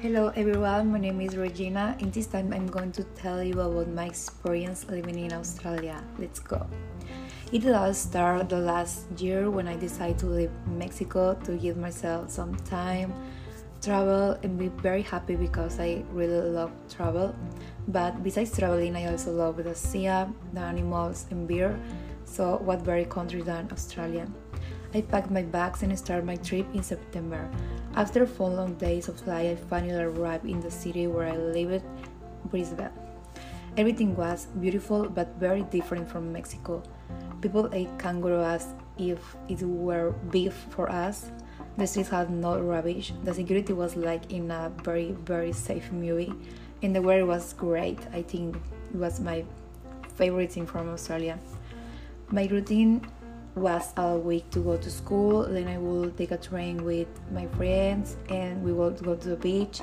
Hello everyone, my name is Regina. In this time, I'm going to tell you about my experience living in Australia. Let's go. It all started the last year when I decided to leave Mexico to give myself some time, travel, and be very happy because I really love travel. But besides traveling, I also love the sea, the animals, and beer. So, what better country than Australia? I packed my bags and started my trip in September. After four long days of flight, I finally arrived in the city where I lived, Brisbane. Everything was beautiful but very different from Mexico. People ate kangaroo as if it were beef for us. The streets had no rubbish. The security was like in a very, very safe movie. And the weather was great. I think it was my favorite thing from Australia. My routine was a week to go to school. Then I will take a train with my friends and we will go to the beach.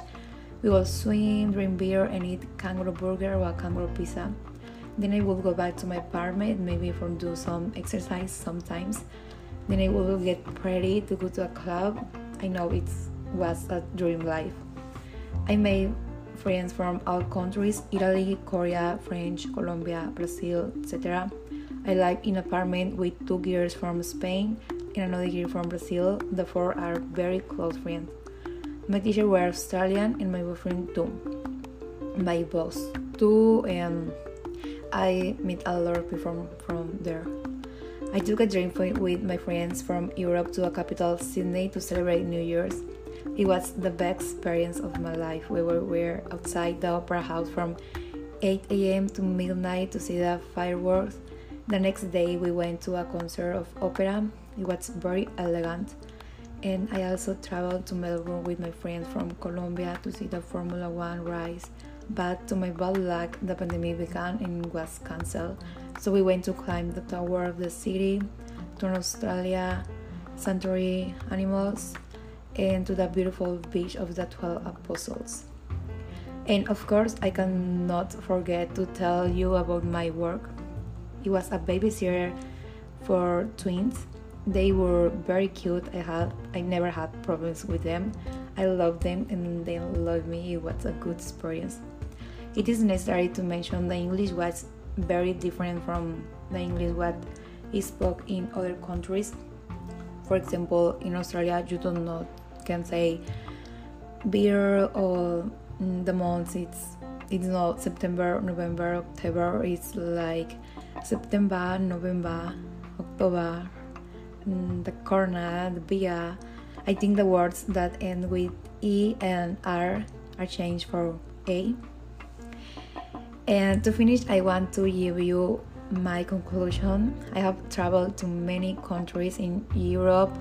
We will swim, drink beer, and eat kangaroo burger or kangaroo pizza. Then I will go back to my apartment, maybe for do some exercise sometimes. Then I will get ready to go to a club. I know it was a dream life. I made friends from all countries Italy, Korea, French, Colombia, Brazil, etc. I live in an apartment with two girls from Spain and another girl from Brazil. The four are very close friends. My teacher were Australian and my boyfriend too. My boss too and I meet a lot of people from, there. I took a drink with my friends from Europe to the capital Sydney to celebrate New Year's. It was the best experience of my life. We were, we were outside the opera house from 8 a.m. to midnight to see the fireworks. The next day we went to a concert of opera. It was very elegant. And I also traveled to Melbourne with my friends from Colombia to see the Formula One race. But to my bad luck, the pandemic began and was cancelled. So we went to climb the tower of the city, to Australia, sanctuary animals, and to the beautiful beach of the Twelve Apostles. And of course, I cannot forget to tell you about my work. It was a babysitter for twins. They were very cute. I had I never had problems with them. I loved them and they loved me. It was a good experience. It is necessary to mention the English was very different from the English what is spoke in other countries. For example, in Australia, you do not can say beer or mm, the months. It's it's not September, November, October. It's like September, November, October, mm, the corner, the beer. I think the words that end with E and R are changed for A. And to finish, I want to give you my conclusion. I have traveled to many countries in Europe,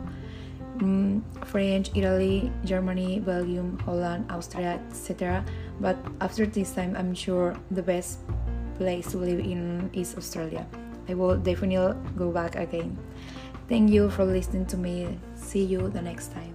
mm, French, Italy, Germany, Belgium, Holland, Austria, etc. But after this time, I'm sure the best place to live in is Australia. I will definitely go back again. Thank you for listening to me. See you the next time.